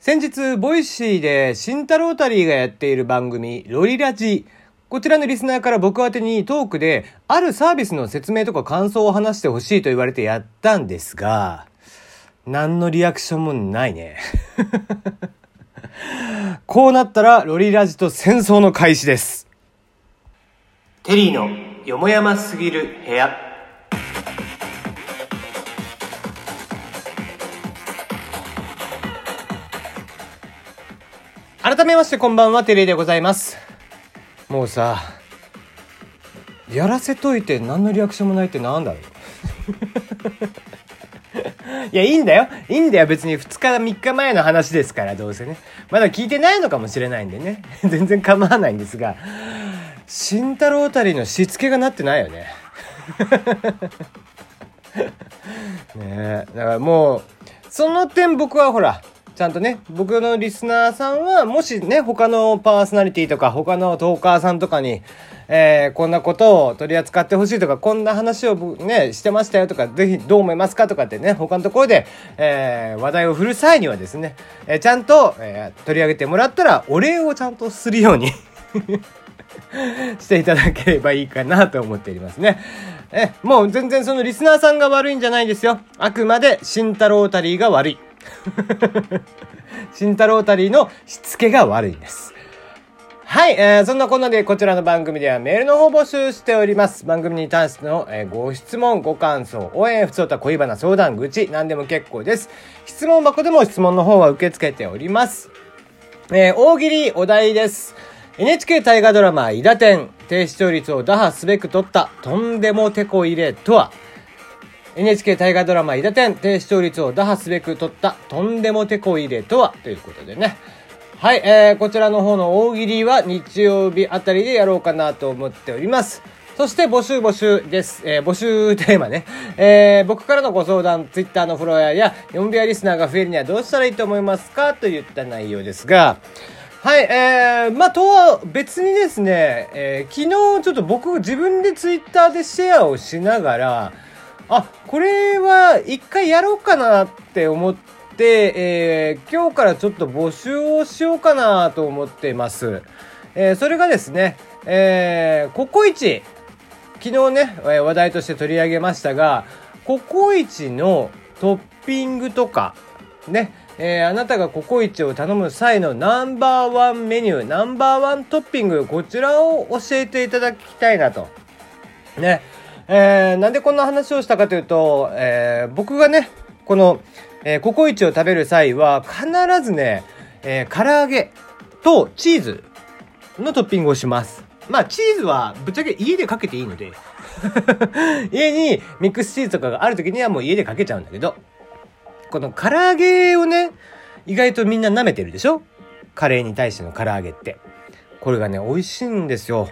先日、 Voicy で、新太郎タリーがやっている番組、ロリラジ。こちらのリスナーから僕宛にトークで、あるサービスの説明とか感想を話してほしいと言われてやったんですが、何のリアクションもないね。こうなったら、ロリラジと戦争の開始です。テリーのよもやますぎる部屋。改めましてこんばんは、テレーでございます。もうさ、やらせといて何のリアクションもないってなんだろう いや、いいんだよ。いいんだよ。別に2日、3日前の話ですから、どうせね。まだ聞いてないのかもしれないんでね。全然構わないんですが、慎太郎あたりのしつけがなってないよね。ねだからもう、その点僕はほら、ちゃんとね、僕のリスナーさんは、もしね、他のパーソナリティとか、他のトーカーさんとかに、えー、こんなことを取り扱ってほしいとか、こんな話をね、してましたよとか、ぜひどう思いますかとかってね、他のところで、えー、話題を振る際にはですね、えー、ちゃんと、えー、取り上げてもらったら、お礼をちゃんとするように していただければいいかなと思っておりますね。え、もう全然そのリスナーさんが悪いんじゃないですよ。あくまで、慎太郎タリーが悪い。慎太郎タリーのしつけが悪いんです。はい、えー、そんなこんなでこちらの番組ではメールの方募集しております。番組に対しての、えー、ご質問、ご感想、応援、不相た恋バナ、相談、愚痴、何でも結構です。質問箱でも質問の方は受け付けております。えー、大喜利お題です。NHK 大河ドラマ、伊田天、低視聴率を打破すべく取ったとんでもてこ入れとは、NHK 大河ドラマ、伊田天、低視聴率を打破すべく取ったとんでもてこ入れとは、ということでね。はい、えー、こちらの方の大喜利は日曜日あたりでやろうかなと思っております。そして募集募集です。えー、募集テーマね。えー、僕からのご相談、ツイッターのフォロワーや、4部屋リスナーが増えるにはどうしたらいいと思いますか？といった内容ですが、はい、えー、まあ、とは別にですね、えー、昨日ちょっと僕自分でツイッターでシェアをしながら、あ、これは一回やろうかなって思って、えー、今日からちょっと募集をしようかなと思っています。えー、それがですね、えー、ココイチ、昨日ね、話題として取り上げましたが、ココイチのトッピングとか、ね、えー、あなたがココイチを頼む際のナンバーワンメニュー、ナンバーワントッピング、こちらを教えていただきたいなと。ね。えー、なんでこんな話をしたかというと、えー、僕がね、この、えー、ココイチを食べる際は、必ずね、えー、唐揚げとチーズのトッピングをします。まあ、チーズはぶっちゃけ家でかけていいので 家にミックスチーズとかがある時にはもう家でかけちゃうんだけど、この唐揚げをね、意外とみんな舐めてるでしょ？カレーに対しての唐揚げって。これがね、美味しいんですよ。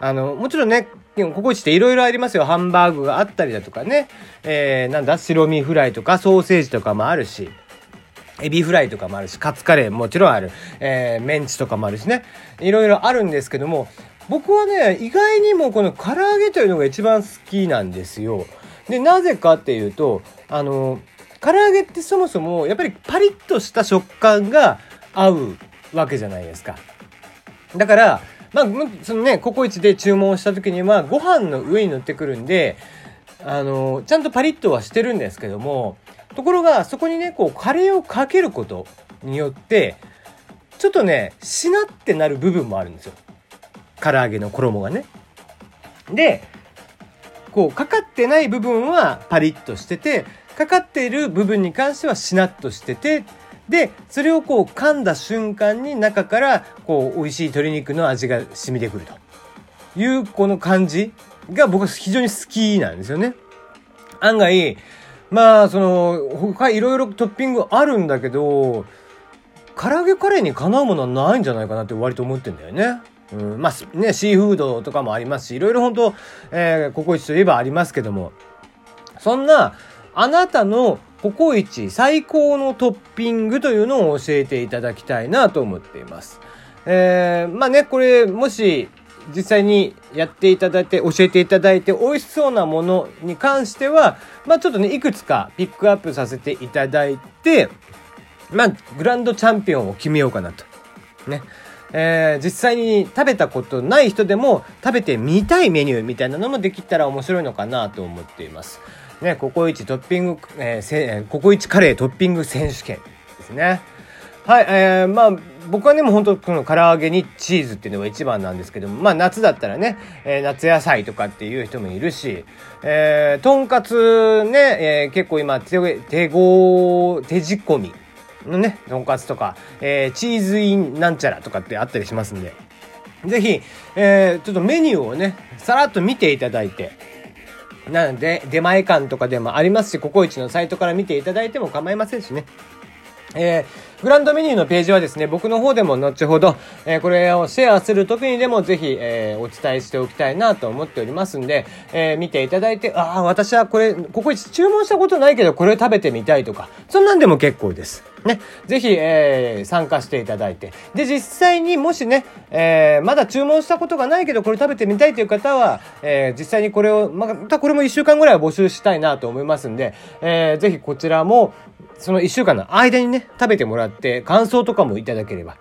あの、もちろんね、ココイチっていろいろありますよ。ハンバーグがあったりだとかね。えー、なんだ、白身フライとかソーセージとかもあるし。エビフライとかもあるし、カツカレーもちろんある。えー、メンチとかもあるしね。いろいろあるんですけども、僕はね、意外にもこの唐揚げというのが一番好きなんですよ。で、なぜかっていうと、あの、唐揚げってそもそもやっぱりパリッとした食感が合うわけじゃないですか。だから、まあ、そのね、ココイチで注文した時には、ご飯の上に乗ってくるんで、あの、ちゃんとパリッとはしてるんですけども、ところが、そこにね、こう、カレーをかけることによって、ちょっとね、しなってなる部分もあるんですよ。唐揚げの衣がね。で、こう、かかってない部分はパリッとしてて、かかっている部分に関してはしなっとしててで、それをこう噛んだ瞬間に中からこう美味しい鶏肉の味が染みてくるというこの感じが僕は非常に好きなんですよね。案外、まあその他いろいろトッピングあるんだけど、唐揚げカレーにかなうものはないんじゃないかなって割と思ってんだよね。うん、まあね、シーフードとかもありますし、いろいろ本当、えー、ココイチといえばありますけども、そんな、あなたのココイチ最高のトッピングというのを教えていただきたいなと思っています。えー、まあね、これ、もし、実際にやっていただいて、教えていただいて、美味しそうなものに関しては、まあちょっとね、いくつかピックアップさせていただいて、まあ、グランドチャンピオンを決めようかなと。ね。えー、実際に食べたことない人でも食べてみたいメニューみたいなのもできたら面白いのかなと思っています。ね、ココイチトッピング、えー、ココイチカレートッピング選手権ですね。はい、えー、まあ、僕はね、もう本当この唐揚げにチーズっていうのが一番なんですけども、まあ夏だったらね、えー、夏野菜とかっていう人もいるし、えー、とんかつね、えー、結構今手、手ご、手仕込みのね、とんかつとか、えー、チーズインなんちゃらとかってあったりしますんで、ぜひ、えー、ちょっとメニューをね、さらっと見ていただいて、なので、出前館とかでもありますし、ココイチのサイトから見ていただいても構いませんしね。えー、グランドメニューのページはですね、僕の方でも後ほど、えー、これをシェアする時にでもぜひ、えー、お伝えしておきたいなと思っておりますんで、え見ていただいて、ああ、私はこれ、ここ注文したことないけど、これ食べてみたいとか、そんなんでも結構です。ね。ぜひ、え参加していただいて。で、実際にもしね、えまだ注文したことがないけど、これ食べてみたいという方は、え実際にこれを、またこれも1週間ぐらいは募集したいなと思いますんで、えー、ぜひこちらも、その1週間の間にね、食べてもらって感想とかもいただければ、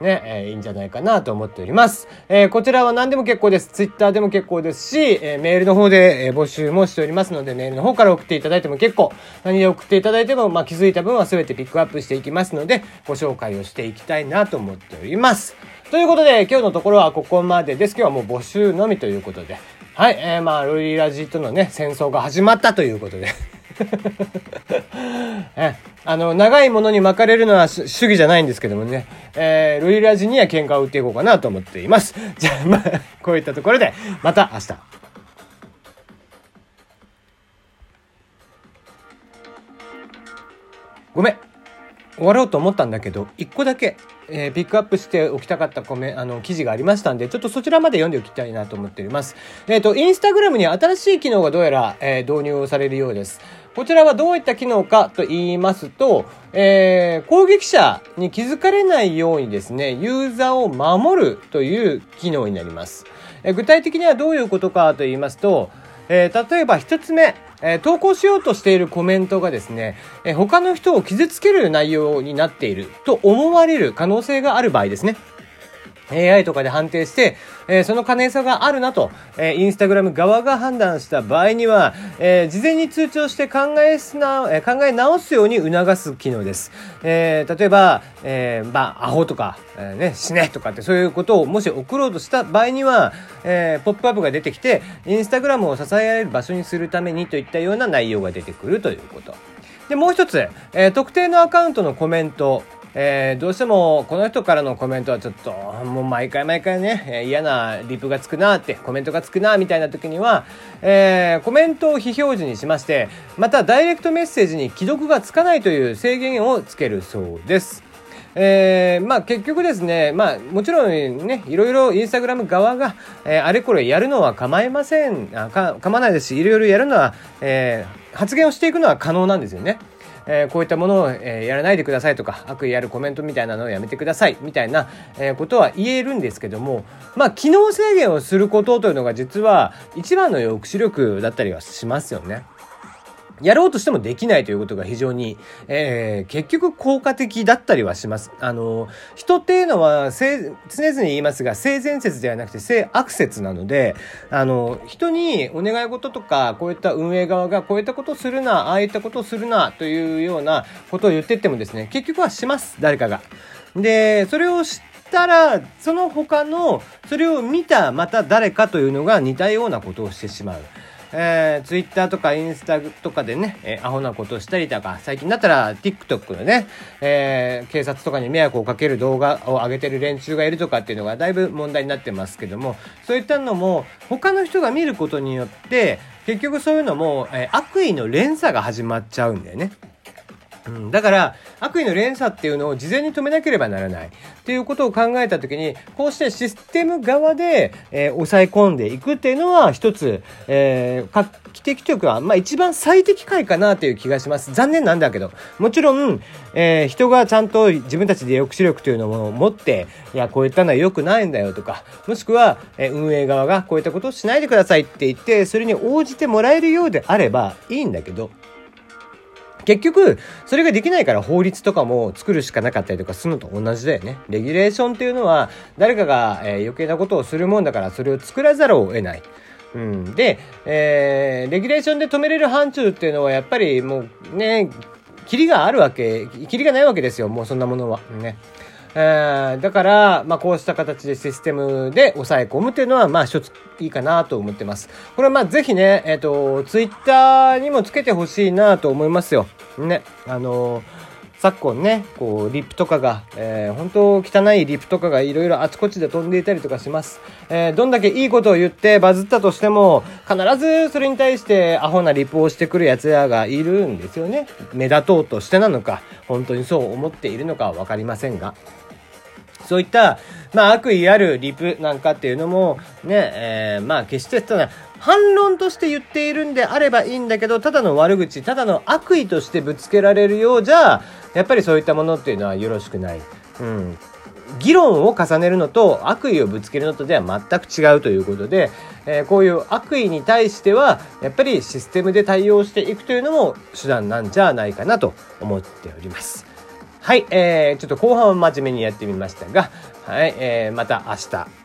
ね、えー、いいんじゃないかなと思っております。えー、こちらは何でも結構です。ツイッターでも結構ですし、えー、メールの方で、え募集もしておりますので、メールの方から送っていただいても結構、何で送っていただいても、まあ、気づいた分は全てピックアップしていきますので、ご紹介をしていきたいなと思っております。ということで、今日のところはここまでです。今日はもう募集のみということで、はい、えー、まあ、ロイラジとのね、戦争が始まったということで。えあの、長いものに巻かれるのは主義じゃないんですけどもね、えー、ルイラジには喧嘩を打っていこうかなと思っています。じゃあ、まあ、こういったところで、また明日。ごめん。終わろうと思ったんだけど、一個だけ、えー、ピックアップしておきたかったコメ、あの、記事がありましたんで、ちょっとそちらまで読んでおきたいなと思っております。えっ、ー、と、インスタグラムに新しい機能がどうやら、えー、導入されるようです。こちらはどういった機能かと言いますと、えー、攻撃者に気づかれないようにですね、ユーザーを守るという機能になります。えー、具体的にはどういうことかと言いますと、えー、例えば一つ目、えー、投稿しようとしているコメントがですね、え、他の人を傷つける内容になっていると思われる可能性がある場合ですね。AI とかで判定して、えー、その可能性があるなと、えー、インスタグラム側が判断した場合には、えー、事前に通知をして考えすな、えー、考え直すように促す機能です。えー、例えば、えー、まあ、アホとか、えー、ね、死ねとかってそういうことをもし送ろうとした場合には、えー、ポップアップが出てきて、インスタグラムを支えられる場所にするためにといったような内容が出てくるということ。で、もう一つ、えー、特定のアカウントのコメント、えー、どうしてもこの人からのコメントはちょっともう毎回毎回ね、嫌なリプがつくなってコメントがつくなみたいな時には、えー、コメントを非表示にしましてまたダイレクトメッセージに既読がつかないという制限をつけるそうです。えー、まあ結局ですね、まあもちろんね、いろいろインスタグラム側が、えー、あれこれやるのは構いません、あか構わないですし、いろいろやるのは、えー、発言をしていくのは可能なんですよね。え、こういったものを、え、やらないでくださいとか悪意あるコメントみたいなのをやめてくださいみたいな、え、ことは言えるんですけどもまあ機能制限をすることというのが実は一番の抑止力だったりはしますよね。やろうとしてもできないということが非常に、えー、結局効果的だったりはします。あの、人っていうのは、常々言いますが、性善説ではなくて性悪説なので、あの、人にお願い事とか、こういった運営側がこういったことをするな、ああいったことをするな、というようなことを言ってってもですね、結局はします、誰かが。で、それを知ったら、その他の、それを見たまた誰かというのが似たようなことをしてしまう。えー、ツイッターとかインスタとかでね、えー、アホなことしたりとか、最近だったら TikTok のね、えー、警察とかに迷惑をかける動画を上げてる連中がいるとかっていうのがだいぶ問題になってますけども、そういったのも他の人が見ることによって、結局そういうのも、えー、悪意の連鎖が始まっちゃうんだよね。うん、だから、悪意の連鎖っていうのを事前に止めなければならない。っていうことを考えたときに、こうしてシステム側で、えー、抑え込んでいくっていうのは一つ、えー、画期的というか、まあ一番最適解かなという気がします。残念なんだけど。もちろん、えー、人がちゃんと自分たちで抑止力というのを持って、いや、こういったのは良くないんだよとか、もしくは、え、運営側がこういったことをしないでくださいって言って、それに応じてもらえるようであればいいんだけど、結局、それができないから法律とかも作るしかなかったりとかするのと同じだよね。レギュレーションっていうのは、誰かが、えー、余計なことをするもんだから、それを作らざるを得ない。うん。で、えー、レギュレーションで止めれる範疇っていうのは、やっぱりもうね、キリがあるわけ、キリがないわけですよ、もうそんなものは。ね。えー、だから、まあ、こうした形でシステムで抑え込むっていうのは、まあ、一ついいかなと思ってます。これは、まあ、ぜひね、えっ、ー、と、ツイッターにもつけてほしいなと思いますよ。ね。あのー昨今ね、こう、リップとかが、えー、本当汚いリップとかがいろいろあちこちで飛んでいたりとかします。えー、どんだけいいことを言ってバズったとしても、必ずそれに対してアホなリップをしてくる奴らがいるんですよね。目立とうとしてなのか、本当にそう思っているのかはわかりませんが。そういった、まあ悪意あるリプなんかっていうのも、ね、えー、まあ決して、反論として言っているんであればいいんだけど、ただの悪口、ただの悪意としてぶつけられるようじゃ、やっぱりそういったものっていうのはよろしくない。うん。議論を重ねるのと悪意をぶつけるのとでは全く違うということで、えー、こういう悪意に対してはやっぱりシステムで対応していくというのも手段なんじゃないかなと思っております。はい、えー、ちょっと後半は真面目にやってみましたが、はい、えー、また明日。